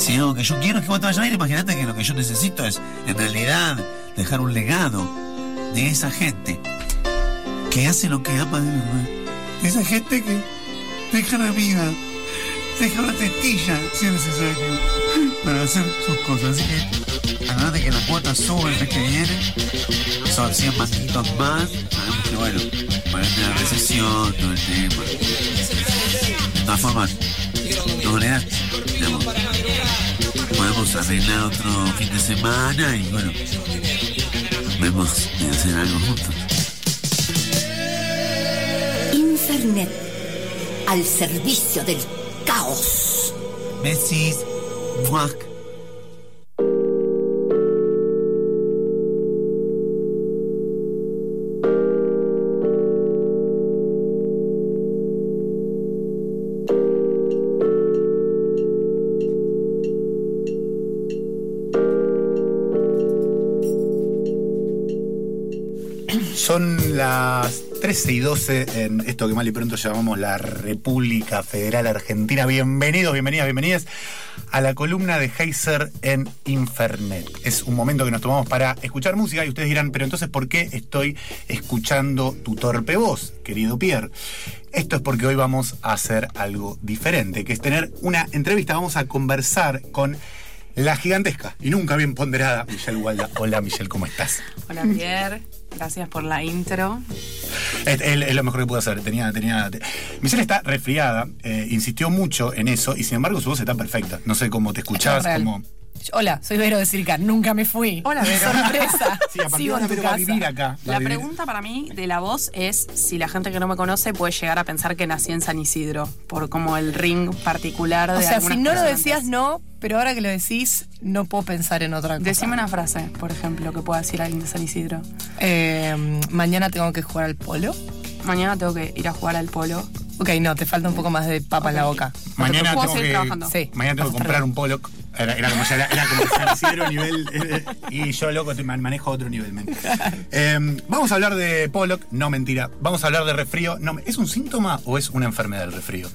Si algo que yo quiero es que vos te vayas a imagínate que lo que yo necesito es, en realidad, dejar un legado de esa gente que hace lo que ama de verdad. De esa gente que deja la vida, deja una testilla, si es necesario, para hacer sus cosas. Así que, acuérdate que la cuota sube el mes que viene, son 100 manditos más. Sabemos que, bueno, para la recesión, todo el tema. De todas formas, no maneras, podemos arreglar otro fin de semana y bueno, vemos de hacer algo juntos. Infernet, al servicio del caos. Besis, muac. 13 y 12 en esto que mal y pronto llamamos la República Federal Argentina. Bienvenidos, bienvenidas, bienvenidas a la columna de Heiser en Infernet. Es un momento que nos tomamos para escuchar música y ustedes dirán, pero entonces, ¿por qué estoy escuchando tu torpe voz, querido Pierre? Esto es porque hoy vamos a hacer algo diferente, que es tener una entrevista. Vamos a conversar con la gigantesca y nunca bien ponderada Michelle Walda. Hola Michelle, ¿cómo estás? Hola Pierre, gracias por la intro. Es, es- es lo mejor que pude hacer. Tenía, tenía, te- Michelle está resfriada, eh, insistió mucho en eso y sin embargo su voz está perfecta. No sé cómo te escuchás, cómo. Hola, soy Vero de Circa, nunca me fui. Hola, Vero. Sorpresa. Sí, a partir de Sigo ahora en tu Vero va a casa. vivir acá. va La vivir- pregunta para mí de la voz es si la gente que no me conoce puede llegar a pensar que nací en San Isidro, por como el ring particular de O sea, si no lo decías, no, pero ahora que lo decís, no puedo pensar en otra cosa. Decime una frase, por ejemplo, que pueda decir alguien de San Isidro. Eh, mañana tengo que jugar al polo. Mañana tengo que ir a jugar al polo. Ok, no, te falta un poco más de papa en la boca. Mañana ¿Puedo tengo que, trabajando? Sí. mañana tengo que comprar un Pollock. Era, era como, era, era como San Isidro nivel. eh, y yo, loco, te man- manejo otro nivel. Eh, vamos a hablar de Pollock. No, mentira. Vamos a hablar de resfrío. No, ¿Es un síntoma o es una enfermedad el resfrío?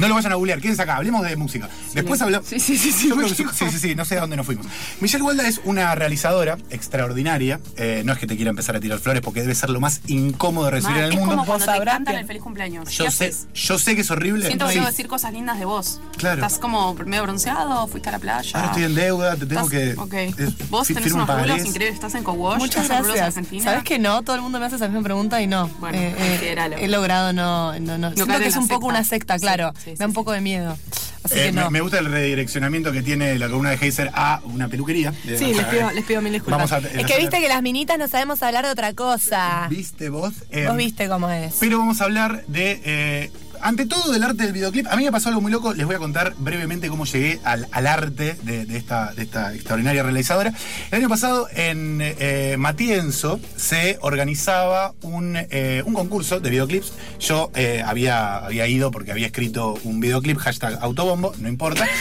No lo vayan a googlear. Quédense acá. Hablemos de música. Después hablamos. Sí, sí, sí, sí, Yo creo que me sí, sí, sí, no sé a dónde nos fuimos. Michelle Walda es una realizadora extraordinaria. Eh, no es que te quiera empezar a tirar flores porque debe ser lo más incómodo de recibir Ma, en el es mundo. como cuando te sabrás cantan que- el feliz cumpleaños. Yo ¿Qué sé, haces? yo sé que es horrible. Siento que que decir cosas lindas de vos. Claro. Estás como medio bronceado, fuiste a la playa. Ahora estoy en deuda, te tengo Estás- que. Ok. es- Vos tenés unos rulos increíbles. Estás en Cowash. Muchas estás en. Argentina. ¿Sabes que no? Todo el mundo me hace esa misma pregunta y no. Bueno, Eh, eh, he logrado no. no, no. Siento que es un poco una secta, claro. sí, sí, da un poco de miedo. Así Eh, que me, no. me gusta el redireccionamiento que tiene la columna de Heiser a una peluquería. Eh, Sí, les pido, eh, les pido mil disculpas. Vamos a, es que viste que las minitas no sabemos hablar de otra cosa. ¿Viste vos? Eh, Vos viste cómo es. Pero vamos a hablar de. Ante todo del arte del videoclip. A mí me pasó algo muy loco. Les voy a contar brevemente cómo llegué al, al arte de, de esta, de esta extraordinaria realizadora. El año pasado en eh, Matienzo se organizaba un, eh, un concurso de videoclips. Yo eh, había, había ido porque había escrito un videoclip, hashtag autobombo, no importa.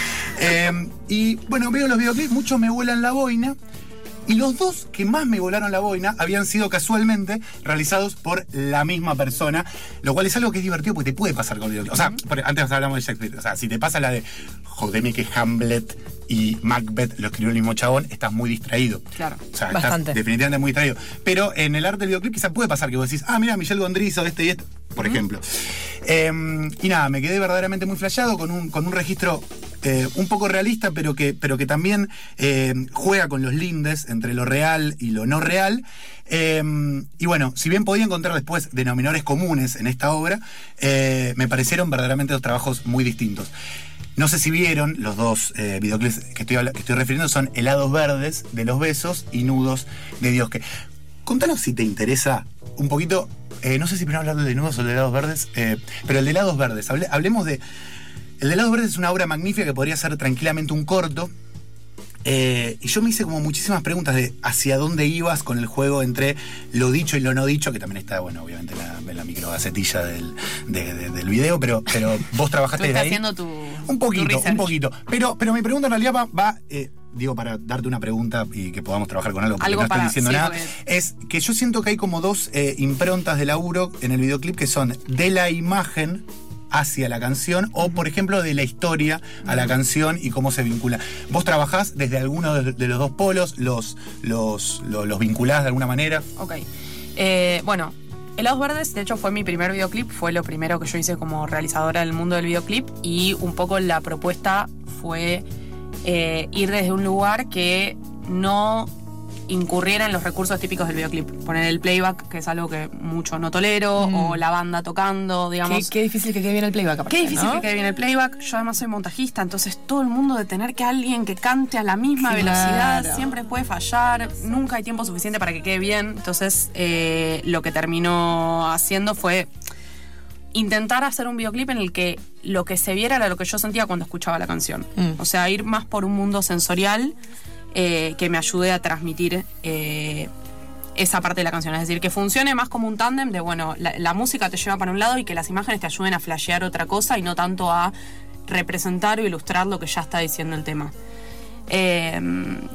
Y bueno, veo los videoclips, muchos me vuelan la boina. Y los dos que más me volaron la boina habían sido casualmente realizados por la misma persona, lo cual es algo que es divertido porque te puede pasar con el videoclip. O sea, antes hablamos de Shakespeare. O sea, si te pasa la de jodeme que Hamlet y Macbeth lo escribió el mismo chabón, estás muy distraído. Claro. O sea, Bastante. estás definitivamente muy distraído. Pero en el arte del videoclip quizá puede pasar que vos decís, ah, mira, Michelle Gondry hizo este y este, por ejemplo. Eh, y nada, me quedé verdaderamente muy flasheado con un, con un registro eh, un poco realista, pero que, pero que también eh, juega con los lindes entre lo real y lo no real. Eh, y bueno, si bien podía encontrar después denominadores comunes en esta obra, me parecieron verdaderamente dos trabajos muy distintos. No sé si vieron los dos videoclips que estoy, que estoy refiriendo, son Helados Verdes de los Besos y Nudos de Dios. Que, contanos si te interesa un poquito, no sé si primero hablar de Nudos o de Helados Verdes, pero el de Helados Verdes, hable- hablemos de... El de Helados Verdes es una obra magnífica que podría ser tranquilamente un corto. Eh, y yo me hice como muchísimas preguntas de hacia dónde ibas con el juego entre lo dicho y lo no dicho, que también está, bueno, obviamente en la, la microgacetilla del, de- de- del video, pero, pero vos trabajaste Tú de estás ahí. haciendo tu. Un poquito, tu un poquito. Pero, pero mi pregunta en realidad va, va, eh, digo, para darte una pregunta y que podamos trabajar con algo, porque Algo no estoy para- diciendo sí, nada, porque- es que yo siento que hay como dos eh, improntas de laburo en el videoclip que son de la imagen hacia la canción o, por ejemplo, de la historia a la canción y cómo se vincula. Vos trabajás desde alguno de, los dos polos, los, los, los, los vinculás de alguna manera. Ok. Eh, bueno, Helados Verdes, de hecho, fue mi primer videoclip. Fue lo primero que yo hice como realizadora del mundo del videoclip. Y un poco la propuesta fue eh, ir desde un lugar que no incurriera en los recursos típicos del videoclip. Poner el playback, que es algo que mucho no tolero, o la banda tocando, Qué, digamos. qué difícil que quede bien el playback. aparte, Qué difícil ¿no? que quede bien el playback. Yo además soy montajista, entonces todo el mundo de tener que alguien que cante a la misma Claro. velocidad siempre puede fallar. Nunca hay tiempo suficiente para que quede bien. Entonces eh, lo que terminó haciendo fue intentar hacer un videoclip en el que lo que se viera era lo que yo sentía cuando escuchaba la canción. Mm. O sea, ir más por un mundo sensorial eh, que me ayude a transmitir eh, esa parte de la canción. Es decir, que funcione más como un tándem de, bueno, la, la música te lleva para un lado y que las imágenes te ayuden a flashear otra cosa y no tanto a representar o ilustrar lo que ya está diciendo el tema. Eh,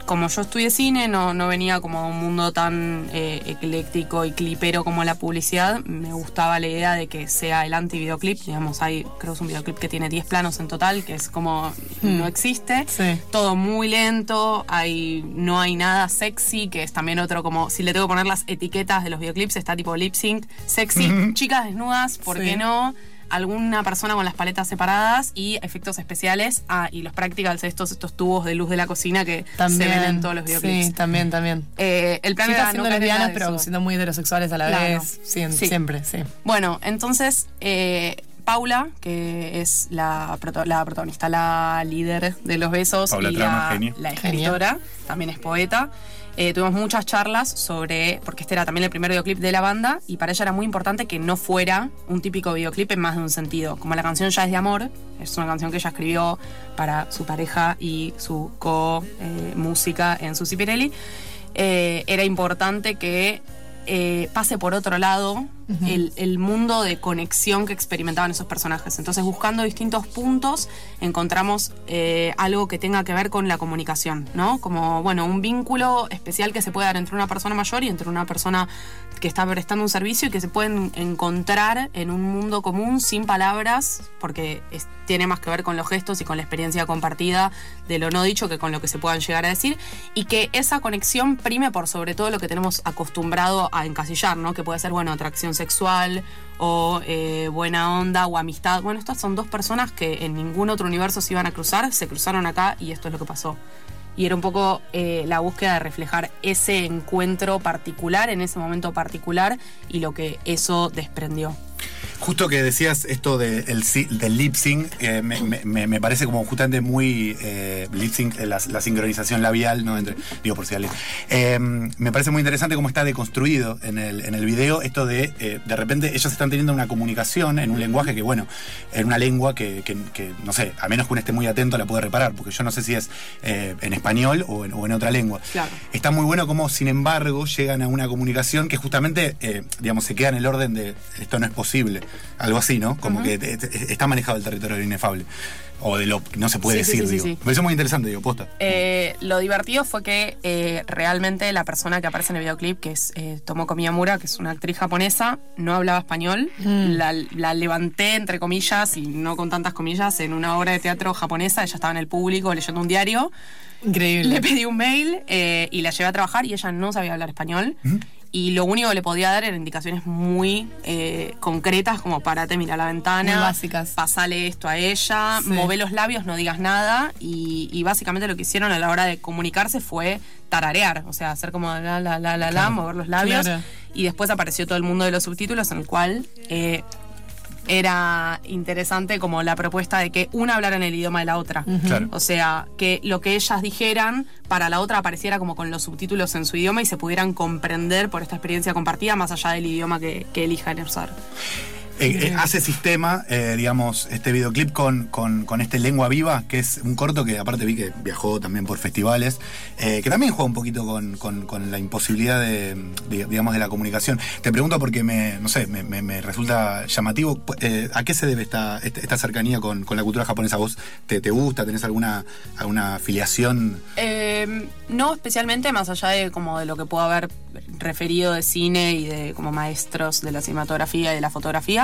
como yo estudié cine, no, no venía como de un mundo tan eh, ecléctico y clipero como la publicidad. Me gustaba la idea de que sea el anti-videoclip. Digamos, hay, creo que es un videoclip que tiene 10 planos en total, que es como no existe. Sí. Todo muy lento, hay, no hay nada sexy, que es también otro como, si le tengo que poner las etiquetas de los videoclips, está tipo lip sync, sexy, chicas desnudas, ¿por Sí. qué no? Alguna persona con las paletas separadas y efectos especiales. Ah, y los practicals, estos, estos tubos de luz de la cocina que También. se ven en todos los videoclips. Sí, también, también. Eh, el plan Chicas era siendo no lesbianas, pero eso. siendo muy heterosexuales a la Claro. vez. Sí, Sí. Siempre, sí. Bueno, entonces eh, Paula, que es la, protagonista, la líder de los besos Paula y Trama, la, genio. la escritora, también es poeta. Eh, tuvimos muchas charlas sobre, porque este era también el primer videoclip de la banda, y para ella era muy importante que no fuera un típico videoclip en más de un sentido. Como la canción ya es de amor, es una canción que ella escribió para su pareja y su co-música en Susi Pirelli, eh, era importante que eh, pase por otro lado el, el mundo de conexión que experimentaban esos personajes. Entonces, buscando distintos puntos, encontramos eh, algo que tenga que ver con la comunicación, ¿no? Como, bueno, un vínculo especial que se puede dar entre una persona mayor y entre una persona que está prestando un servicio y que se pueden encontrar en un mundo común sin palabras, porque es- tiene más que ver con los gestos y con la experiencia compartida de lo no dicho que con lo que se puedan llegar a decir, y que esa conexión prime por sobre todo lo que tenemos acostumbrado a encasillar, ¿no? Que puede ser, bueno, atracción sexual o eh, buena onda o amistad. Bueno, estas son dos personas que en ningún otro universo se iban a cruzar, se cruzaron acá y esto es lo que pasó. Y era un poco eh, la búsqueda de reflejar ese encuentro particular en ese momento particular y lo que eso desprendió. Justo que decías esto de el del lip sync, eh, me, me- me- me parece como justamente muy eh, lip sync, eh, la, la sincronización labial, ¿no? Entre, digo por si alguien. Eh, me parece muy interesante cómo está deconstruido en el, en el video esto de de repente ellos están teniendo una comunicación en un lenguaje que, bueno, en una lengua que, que- que, no sé, a menos que uno esté muy atento la puede reparar, porque yo no sé si es en español o en, o en otra lengua. Claro. Está muy bueno cómo, sin embargo, llegan a una comunicación que justamente, digamos, se queda en el orden de esto no es posible. Algo así, ¿no? Como que te- te- está manejado el territorio del inefable. O de lo que no se puede Sí, decir, sí, sí, digo. sí. Me parece muy interesante, digo, posta. Eh, lo divertido fue que eh, realmente la persona que aparece en el videoclip, que es eh, Tomoko Miyamura, que es una actriz japonesa, no hablaba español. La, la levanté, entre comillas, y no con tantas comillas, en una obra de teatro japonesa. Ella estaba en el público leyendo un diario. Increíble. Le pedí un mail eh, y la llevé a trabajar y ella no sabía hablar español. Y lo único que le podía dar eran indicaciones muy eh, concretas, como parate, mira la ventana. Muy básicas. Pasale esto a ella, Sí. move los labios, no digas nada. Y, y básicamente lo que hicieron a la hora de comunicarse fue tararear. O sea, hacer como la, la, la, la, la, mover los labios. Claro. Y después apareció todo el mundo de los subtítulos, en el cual eh, era interesante como la propuesta de que una hablara en el idioma de la otra. Claro. O sea, que lo que ellas dijeran para la otra apareciera como con los subtítulos en su idioma y se pudieran comprender por esta experiencia compartida más allá del idioma que, que elijan usar. Eh, eh, hace sistema, eh, digamos, este videoclip con, con, con este Lengua Viva, que es un corto que aparte vi que viajó también por festivales, que también juega un poquito con, con- la imposibilidad de, de, digamos, de la comunicación. Te pregunto porque me, no sé, me, me- me resulta llamativo, ¿a qué se debe esta, esta, esta cercanía con, con la cultura japonesa? ¿Vos te, te gusta? ¿Tenés alguna, alguna afiliación? Eh, no especialmente, más allá de como de lo que puedo haber referido de cine y de como maestros de la cinematografía y de la fotografía.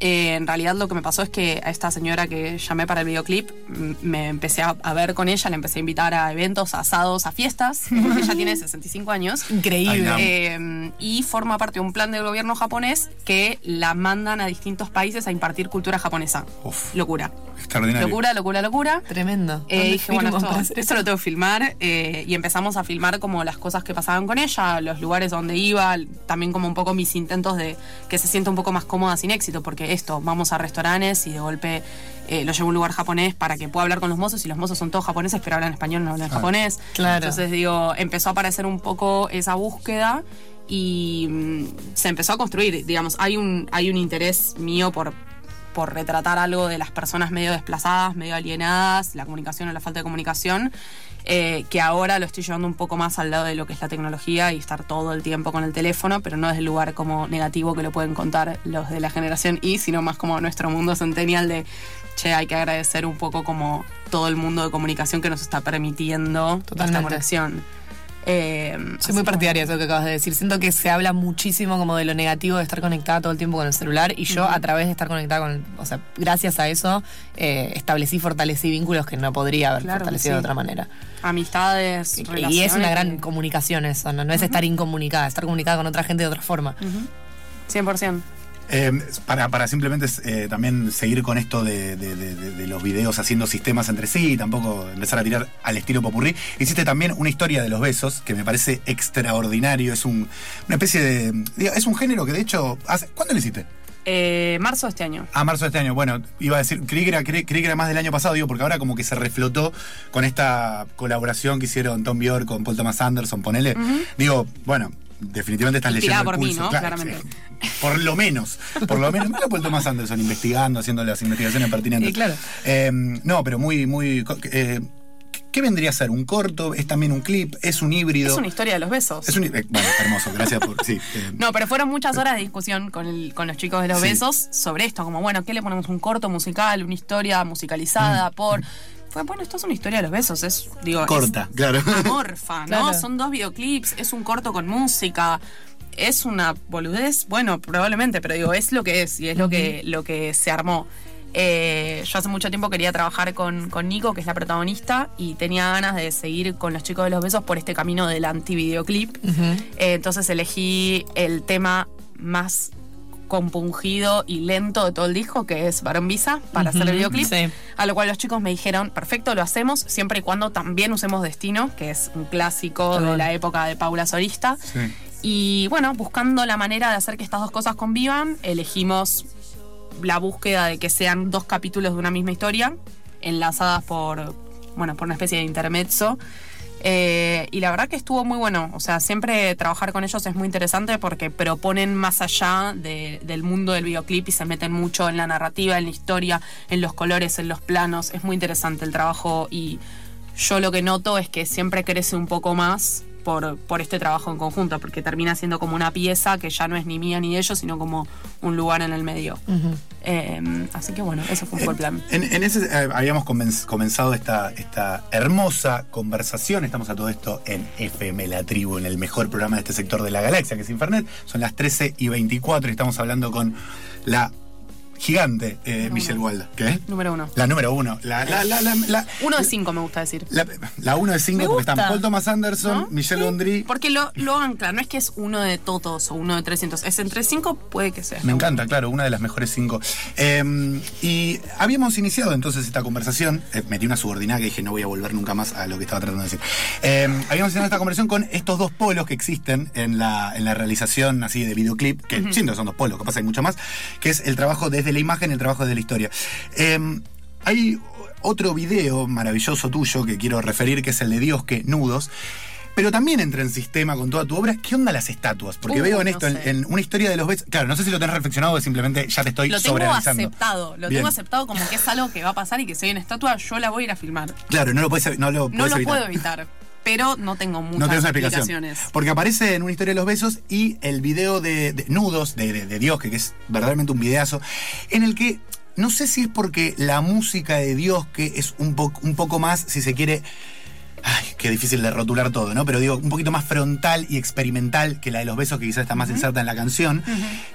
Eh, en realidad lo que me pasó es que a esta señora que llamé para el videoclip me empecé a, a ver con ella, la empecé a invitar a eventos, a asados, a fiestas, porque ella tiene 65 años. Increíble. Eh, y forma parte de un plan del gobierno japonés que la mandan a distintos países a impartir cultura japonesa. Uf. Locura. Extraordinario. Locura, locura, locura. Tremendo. Eh, ¿Dónde dije, bueno, esto, esto lo tengo que filmar. eh, y empezamos a filmar como las cosas que pasaban con ella, los lugares donde iba, también como un poco mis intentos de que se sienta un poco más cómoda sin éxito, porque esto, vamos a restaurantes y de golpe eh, lo llevo a un lugar japonés para que pueda hablar con los mozos y los mozos son todos japoneses, pero hablan español, no hablan japonés. Claro. Entonces digo, empezó a aparecer un poco esa búsqueda y mm, se empezó a construir, digamos, hay un, hay un interés mío por por retratar algo de las personas medio desplazadas, medio alienadas, la comunicación o la falta de comunicación, eh, que ahora lo estoy llevando un poco más al lado de lo que es la tecnología y estar todo el tiempo con el teléfono, pero no desde el lugar como negativo que lo pueden contar los de la generación Y, sino más como nuestro mundo centennial de, che, hay que agradecer un poco como todo el mundo de comunicación que nos está permitiendo esta Totalmente. conexión. Eh, Soy muy partidaria de eso que acabas de decir. Siento que se habla muchísimo como de lo negativo de estar conectada todo el tiempo con el celular y yo a través de estar conectada con, o sea, gracias a eso eh, establecí, fortalecí vínculos que no podría haber Claro fortalecido de otra manera. Amistades, Y- Y es relaciones una gran comunicación eso, ¿no? No es estar incomunicada, estar comunicada con otra gente de otra forma. 100%. Eh, para, para simplemente eh, también seguir con esto de, de- de- de- de los videos haciendo sistemas entre sí y tampoco empezar a tirar al estilo popurrí, hiciste también una historia de los besos que me parece extraordinario. Es un, una especie de. Es un género que de hecho. hace- ¿Cuándo lo hiciste? Eh, marzo de este año. A marzo de este año. Bueno, iba a decir, creí que, era, creí, creí que era más del año pasado, digo, porque ahora como que se reflotó con esta colaboración que hicieron Tom Bjork con Paul Thomas Anderson, ponele. Digo, bueno, definitivamente estás Inspirada leyendo el por mí, pulso. ¿no? Claro, Claramente. sí. Por lo menos, por lo menos. Mira Paul Thomas Anderson investigando, haciendo las investigaciones pertinentes. Sí, claro. Eh, no, pero muy, muy... eh, ¿Qué vendría a ser? ¿Un corto? ¿Es también un clip? ¿Es un híbrido? Es una historia de los besos. Es un- eh, bueno, hermoso, gracias por... Sí, eh, No, pero fueron muchas horas de discusión con, el- con los chicos de los Sí. besos sobre esto, como bueno, ¿qué le ponemos? Un corto musical, una historia Mm. musicalizada por. Fue bueno, esto es una historia de los besos, es, digo, es corta, claro. amorfa, ¿no? Claro. Son dos videoclips, es un corto con música. Es una boludez, bueno, probablemente, pero digo, es lo que es y es lo que, lo que se armó. Eh, yo hace mucho tiempo quería trabajar con, con Nico, que es la protagonista, y tenía ganas de seguir con los chicos de los besos por este camino del anti-videoclip. Eh, entonces elegí el tema más compungido y lento de todo el disco, que es Barón Visa, para hacer el videoclip. sí. A lo cual los chicos me dijeron, perfecto, lo hacemos, siempre y cuando también usemos Destino, que es un clásico de la época de Paula Sorista. Sí. Y bueno, buscando la manera de hacer que estas dos cosas convivan, elegimos la búsqueda de que sean dos capítulos de una misma historia, enlazadas por, bueno, por una especie de intermezzo. Eh, y la verdad que estuvo muy bueno. O sea, siempre trabajar con ellos es muy interesante porque proponen más allá de- del mundo del videoclip y se meten mucho en la narrativa, en la historia, en los colores, en los planos. Es muy interesante el trabajo y yo lo que noto es que siempre crece un poco más por, por este trabajo en conjunto, porque termina siendo como una pieza que ya no es ni mía ni de ellos, sino como un lugar en el medio. Eh, así que bueno, eso fue un plan. En, en ese eh, habíamos comenz- comenzado esta, esta hermosa conversación. Estamos a todo esto en FM La Tribu, en el mejor programa de este sector de la galaxia, que es Infernet. Son las 13 y 24 y estamos hablando con la gigante eh, Michelle Walda. ¿Qué? Número uno. La número uno. La, la, la, la, Uno de cinco me gusta decir. la- uno de cinco Me porque están gusta. Paul Thomas Anderson, ¿No? Michelle Sí, Gondry. Porque lo, lo ancla, no es que es uno de todos o uno de 300. Es entre cinco, puede que sea. Me encanta, claro, una de las mejores cinco. Eh, y habíamos iniciado entonces esta conversación. eh, metí una subordinada que dije no voy a volver nunca más a lo que estaba tratando de decir. Eh, habíamos iniciado esta conversación con estos dos polos que existen en la, en la realización así de videoclip, que siento que son dos polos, capaz hay mucho más, que es el trabajo desde la imagen el trabajo de la historia. Eh, hay otro video maravilloso tuyo que quiero referir, que es el de Dios que Nudos. Pero también entra en sistema con toda tu obra. ¿Qué onda las estatuas? Porque Uh, veo en esto, en, sé. en una historia de los besos. Claro, no sé si lo tenés reflexionado o simplemente ya te estoy Lo tengo aceptado, lo Bien. tengo aceptado como que es algo que va a pasar y que si hay una estatua, yo la voy a ir a filmar. Claro, no lo puedes, no lo No lo evitar. puedo evitar, pero no tengo muchas No explicaciones. Porque aparece en una historia de los besos y el video de, de nudos de, de- de Dios, que, que es verdaderamente un videazo, en el que no sé si es porque la música de Dios, que es un, po- un poco más, si se quiere. Ay, qué difícil de rotular todo, ¿no? Pero digo, un poquito más frontal y experimental que la de los besos, que quizás está más inserta en la canción.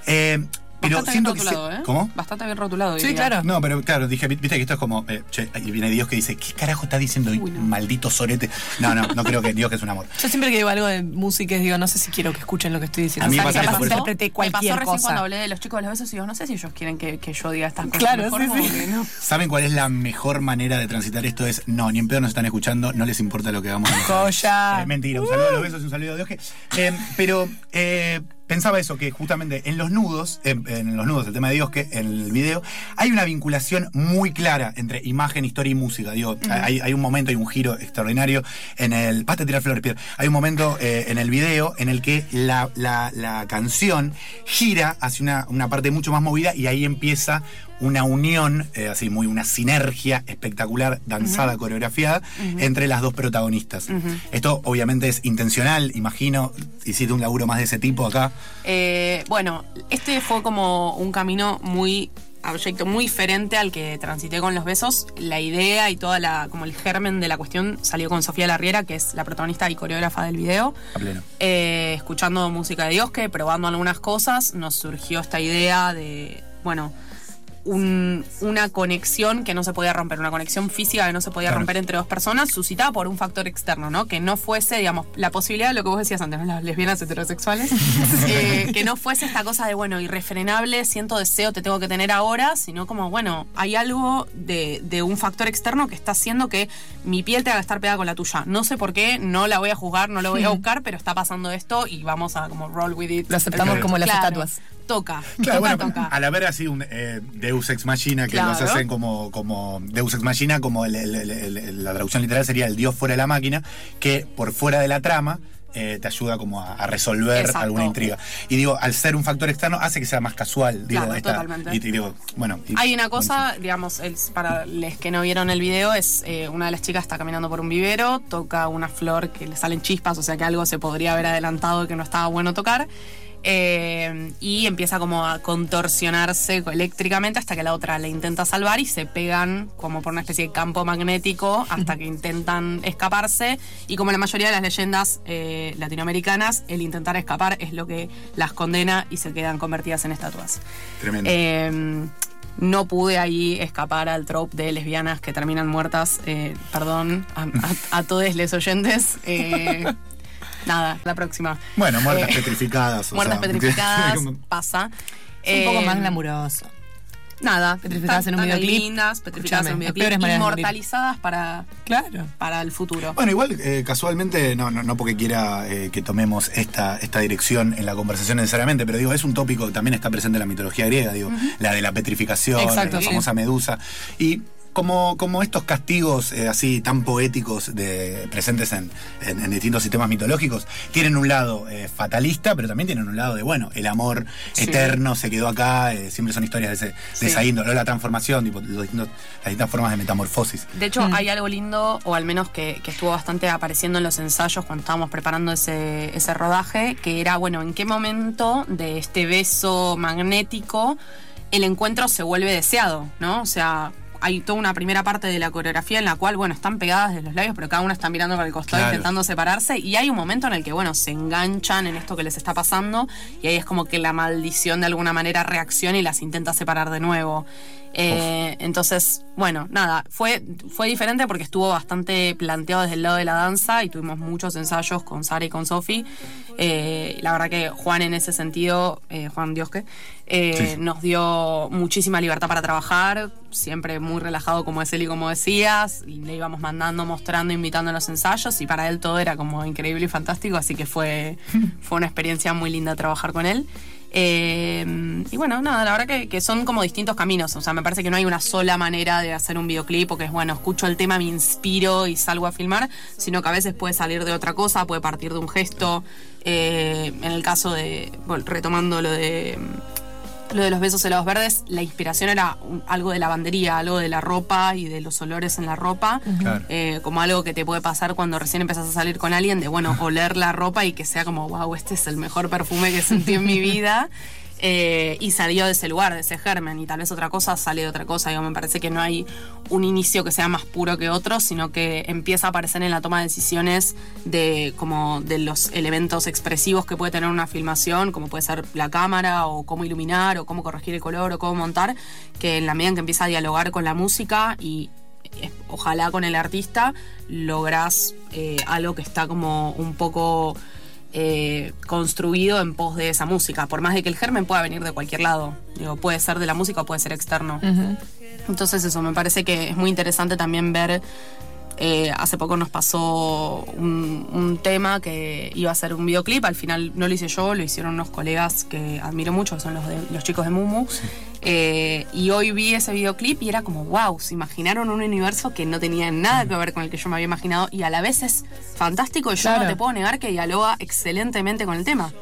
eh, Pero Bastante siento bien que. se- rotulado, ¿eh? ¿Cómo? Bastante bien rotulado. Sí, diría. claro. No, pero claro, dije, viste que esto es como, eh, che, ahí viene Dios que dice, ¿qué carajo está diciendo Uy, no. maldito sorete? No, no, no creo que Dios que es un amor. Yo siempre que digo algo de música, digo, no sé si quiero que escuchen lo que estoy diciendo. A mí me O sea, pasa que eso, Me pasó cosa. cuando hablé de los chicos de los besos y digo, no sé si ellos quieren que, que yo diga estas cosas. Claro, Mejor sí, sí. no. ¿Saben cuál es la mejor manera de transitar esto? Es, no, ni en pedo nos están escuchando, no les importa lo que hagamos. Joya. Eh, mentira, un saludo a los besos y un saludo a Dios que. eh, pero eh, pensaba eso, que justamente en los nudos, en, en los nudos, el tema de Dios que en el video, hay una vinculación muy clara entre imagen, historia y música. Digo, hay, hay un momento, hay un giro extraordinario en el. Basta tirar flores, Pierre. Hay un momento eh, en el video en el que la, la- la canción gira hacia una, una parte mucho más movida y ahí empieza una unión, eh, así muy una sinergia espectacular, danzada, coreografiada, entre las dos protagonistas. Esto obviamente es intencional, imagino, hiciste un laburo más de ese tipo acá. Eh, bueno, este fue como un camino muy abyecto, muy diferente al que transité con los besos. La idea y toda la, como el germen de la cuestión salió con Sofía Larriera, que es la protagonista y coreógrafa del video. A pleno. Eh, escuchando música de Diosque, probando algunas cosas, nos surgió esta idea de, bueno, un- una conexión que no se podía romper, una conexión física que no se podía Claro. romper entre dos personas, suscitada por un factor externo, ¿no? Que no fuese, digamos, la posibilidad de lo que vos decías antes, ¿no? Las lesbianas heterosexuales, eh, que no fuese esta cosa de, bueno, irrefrenable, siento deseo, te tengo que tener ahora, sino como, bueno, hay algo de, de un factor externo que está haciendo que mi piel tenga que estar pegada con la tuya. No sé por qué, no la voy a juzgar, no la voy a buscar, pero está pasando esto y vamos a como roll with it. Lo aceptamos como las Claro, estatuas. Toca, Claro, toca, bueno, toca. al haber así un eh, Deus Ex Machina, que Claro. los hacen como, como Deus Ex Machina, como el- el- el- el- la traducción literal sería el Dios fuera de la máquina, que por fuera de la trama eh, te ayuda como a, a resolver Exacto. alguna intriga. Y digo, al ser un factor externo, hace que sea más casual. Digo, Claro, esta- totalmente. Y, y digo, bueno. y- Hay una cosa, digamos, el- para los que no vieron el video, es eh, una de las chicas está caminando por un vivero, toca una flor que le salen chispas, o sea que algo se podría haber adelantado que no estaba bueno tocar. Eh, y empieza como a contorsionarse eléctricamente hasta que la otra le intenta salvar y se pegan como por una especie de campo magnético hasta que intentan escaparse y como la mayoría de las leyendas eh, latinoamericanas el intentar escapar es lo que las condena y se quedan convertidas en estatuas. Tremendo. Eh, no pude ahí escapar al trope de lesbianas que terminan muertas. eh, perdón a, a- a todos los oyentes. Eh, nada, la próxima. bueno, muertas eh, petrificadas. o Muertas sea, petrificadas, pasa. Es un poco Eh, más glamuroso. Nada, Petrificadas en un videoclip. lindas, petrificadas en un videoclip, inmortalizadas para, Claro. para el futuro. Bueno, igual eh, casualmente, no, no, no porque quiera eh, que tomemos esta, esta dirección en la conversación necesariamente, pero digo, es un tópico que también está presente en la mitología griega, digo, la de la petrificación, Exacto, la sí. famosa medusa. Y como, como estos castigos eh, así tan poéticos de, presentes en, en- en distintos sistemas mitológicos, tienen un lado eh, fatalista, pero también tienen un lado de, bueno, el amor Sí. eterno se quedó acá, eh, siempre son historias de, ese, de Sí. esa índole, la transformación, tipo, los distintos- las distintas formas de metamorfosis. De hecho, hay algo lindo, o al menos que, que estuvo bastante apareciendo en los ensayos cuando estábamos preparando ese, ese rodaje, que era, bueno, en qué momento de este beso magnético el encuentro se vuelve deseado, ¿no? O sea, hay toda una primera parte de la coreografía en la cual, bueno, están pegadas de los labios, pero cada una está mirando para el costado Claro. intentando separarse, y hay un momento en el que, bueno, se enganchan en esto que les está pasando, y ahí es como que la maldición de alguna manera reacciona y las intenta separar de nuevo. Eh, entonces, bueno, nada, fue, fue diferente porque estuvo bastante planteado desde el lado de la danza y tuvimos muchos ensayos con Sara y con Sofi. Eh, la verdad que Juan en ese sentido, eh, Juan Diosque, eh, Sí, nos dio muchísima libertad para trabajar, siempre muy relajado como es él y como decías, y le íbamos mandando, mostrando, invitando a los ensayos y para él todo era como increíble y fantástico, así que fue, fue una experiencia muy linda trabajar con él. Eh, y bueno, nada, la verdad que, son como distintos caminos. O sea, me parece que no hay una sola manera de hacer un videoclip o que es bueno, escucho el tema, me inspiro y salgo a filmar, sino que a veces puede salir de otra cosa, puede partir de un gesto. Eh, en el caso de, retomando lo de lo de los besos helados verdes, la inspiración era un- algo de lavandería, algo de la ropa y de los olores en la ropa, Claro. eh, como algo que te puede pasar cuando recién empezás a salir con alguien, de bueno, oler la ropa y que sea como, wow, este es el mejor perfume que sentí en mi vida. Eh, y salió de ese lugar, de ese germen, y tal vez otra cosa sale de otra cosa. Digo, me parece que no hay un inicio que sea más puro que otro, sino que empieza a aparecer en la toma de decisiones de como de los elementos expresivos que puede tener una filmación, como puede ser la cámara, o cómo iluminar, o cómo corregir el color, o cómo montar, que en la medida en que empieza a dialogar con la música y eh, ojalá con el artista lográs eh, algo que está como un poco eh, construido en pos de esa música, por más de que el germen pueda venir de cualquier lado. Digo, puede ser de la música o puede ser externo. Entonces eso, me parece que es muy interesante también ver eh, hace poco nos pasó un, un tema que iba a ser un videoclip, al final no lo hice yo, lo hicieron unos colegas que admiro mucho, que son los, de, los chicos de Mumu. Eh, y hoy vi ese videoclip y era como, wow, se imaginaron un universo que no tenía nada que ver con el que yo me había imaginado y a la vez es fantástico y yo Claro. no te puedo negar que dialoga excelentemente con el tema.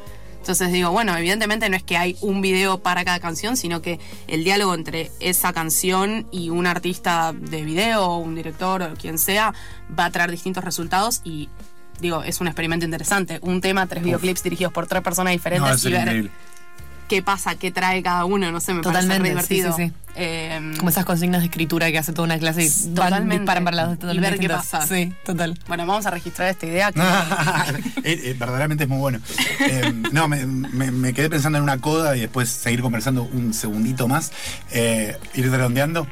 Entonces digo, bueno, evidentemente no es que hay un video para cada canción, sino que el diálogo entre esa canción y un artista de video, un director o quien sea, va a traer distintos resultados y digo, es un experimento interesante. Un tema, tres videoclips dirigidos por tres personas No, diferentes eso y ver increíble. Qué pasa, qué trae cada uno, no sé, me Totalmente, parece re divertido. sí, sí, sí. Eh, Como esas consignas de escritura que hace toda una clase y van, Totalmente. disparan para lados Y totalmente ver qué pasa. Sí, total. bueno, vamos a registrar esta idea. que- Eh, eh, verdaderamente es muy bueno. Eh, no, me, me- me quedé pensando en una coda y después seguir conversando un segundito más. Eh, ir redondeando.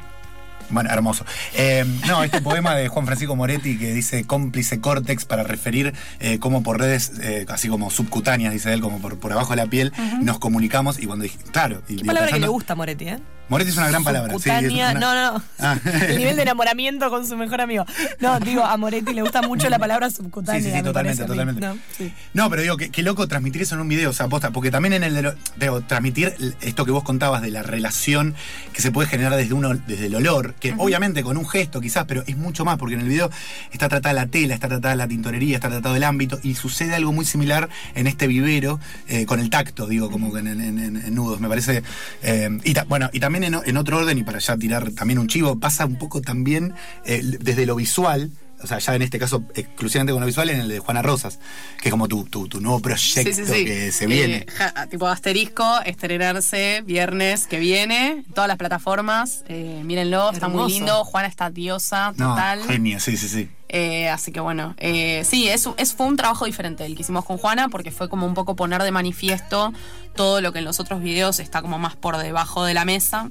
Bueno, hermoso. Eh, no, este poema de Juan Francisco Moretti que dice cómplice córtex para referir eh, cómo por redes, eh, así como subcutáneas, dice él, como por, por abajo de la piel, nos comunicamos y cuando dije, claro. Y, Qué palabra que pensando- le gusta a Moretti, ¿eh? Moretti es una gran palabra. sí, una- No, no, no. Ah. El nivel de enamoramiento con su mejor amigo. No, digo, a Moretti le gusta mucho la palabra subcutánea. Sí, sí, sí, me totalmente, totalmente. No, sí. No, pero digo, qué, qué loco transmitir eso en un video, o sea, posta, porque también en el de lo- digo, transmitir esto que vos contabas de la relación que se puede generar desde uno, desde el olor, que obviamente con un gesto quizás, pero es mucho más, porque en el video está tratada la tela, está tratada la tintorería, está tratado el ámbito, y sucede algo muy similar en este vivero, eh, con el tacto, digo, como en, en- en- en nudos, me parece. eh, y ta- bueno, y también en, otro orden, y para ya tirar también un chivo, pasa un poco también eh, desde lo visual o sea, ya en este caso exclusivamente con lo visual, en el de Juana Rosas, que es como tu, tu, tu nuevo proyecto Sí, sí, sí. que se Eh, viene. ja- tipo asterisco, estrenarse viernes que viene, todas las plataformas, eh, mírenlo, está muy lindo, Juana está diosa, no, total. genio, sí, sí, sí. Eh, así que bueno, eh, sí, es, es, fue un trabajo diferente el que hicimos con Juana porque fue como un poco poner de manifiesto todo lo que en los otros videos está como más por debajo de la mesa.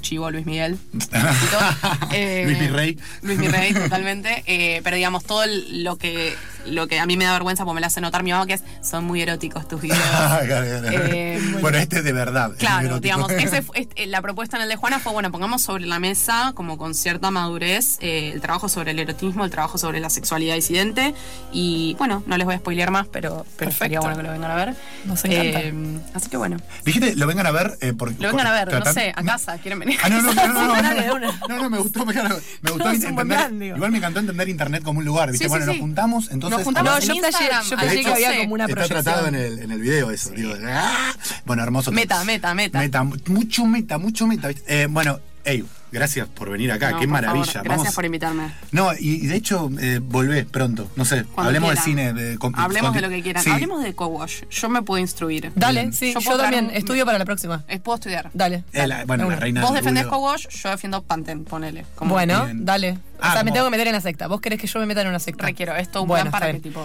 Chivo Luis Miguel. Eh, Luis Mirrey. Luis Mirrey, totalmente. Eh, pero digamos, todo lo que, lo que a mí me da vergüenza, porque me lo hace notar mi mamá, que es, son muy eróticos tus videos. Eh, bueno, este es de verdad. Claro, digamos, ese fue- este, la propuesta en el de Juana fue, bueno, pongamos sobre la mesa, como con cierta madurez, eh, el trabajo sobre el erotismo, el trabajo sobre la sexualidad disidente. Y bueno, no les voy a spoilear más, pero, pero Perfecto. sería bueno que lo vengan a ver. Nos encanta. Eh, así que bueno, Dijiste, lo vengan a ver. Eh, por, lo vengan a ver, no sé, a casa, quieren venir. Ah, no, no, no, no, no, no, una. no, no, me gustó, me, me gustó entender, plan, igual me encantó entender internet como un lugar, ¿viste? Sí, sí, bueno, nos sí. juntamos, entonces Nos juntamos No, en yo flashé, Instagram, yo a flashé las que había 12. como una Está proyección. tratado en el, en el video eso, digo, ¡ah! bueno, hermoso. Meta, meta, meta. Meta, mucho meta, mucho meta. Eh, bueno, hey, gracias por venir acá, No, qué maravilla. favor, Gracias Vamos- por invitarme. No, y, y de hecho, eh, volvé pronto, no sé, Cuando hablemos quieran. del cine. De, con- Hablemos con- de lo que quieran. Sí. Hablemos de co-wash. Yo me puedo instruir. Dale, Bien. sí, Yo también. un- Estudio para la próxima. Eh, puedo estudiar. Dale. Eh, la- bueno, de la una. reina Vos defendés co-wash, yo defiendo Panten, ponele. Como Bueno, Bien. dale. Ah, o sea, me tengo que meter en la secta. ¿Vos querés que yo me meta en una secta? requiero esto un Bueno, plan para bien. tipo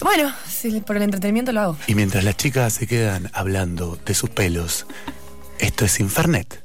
Bueno, si por el entretenimiento lo hago. Y mientras las chicas se quedan hablando de sus pelos, esto es Infernet.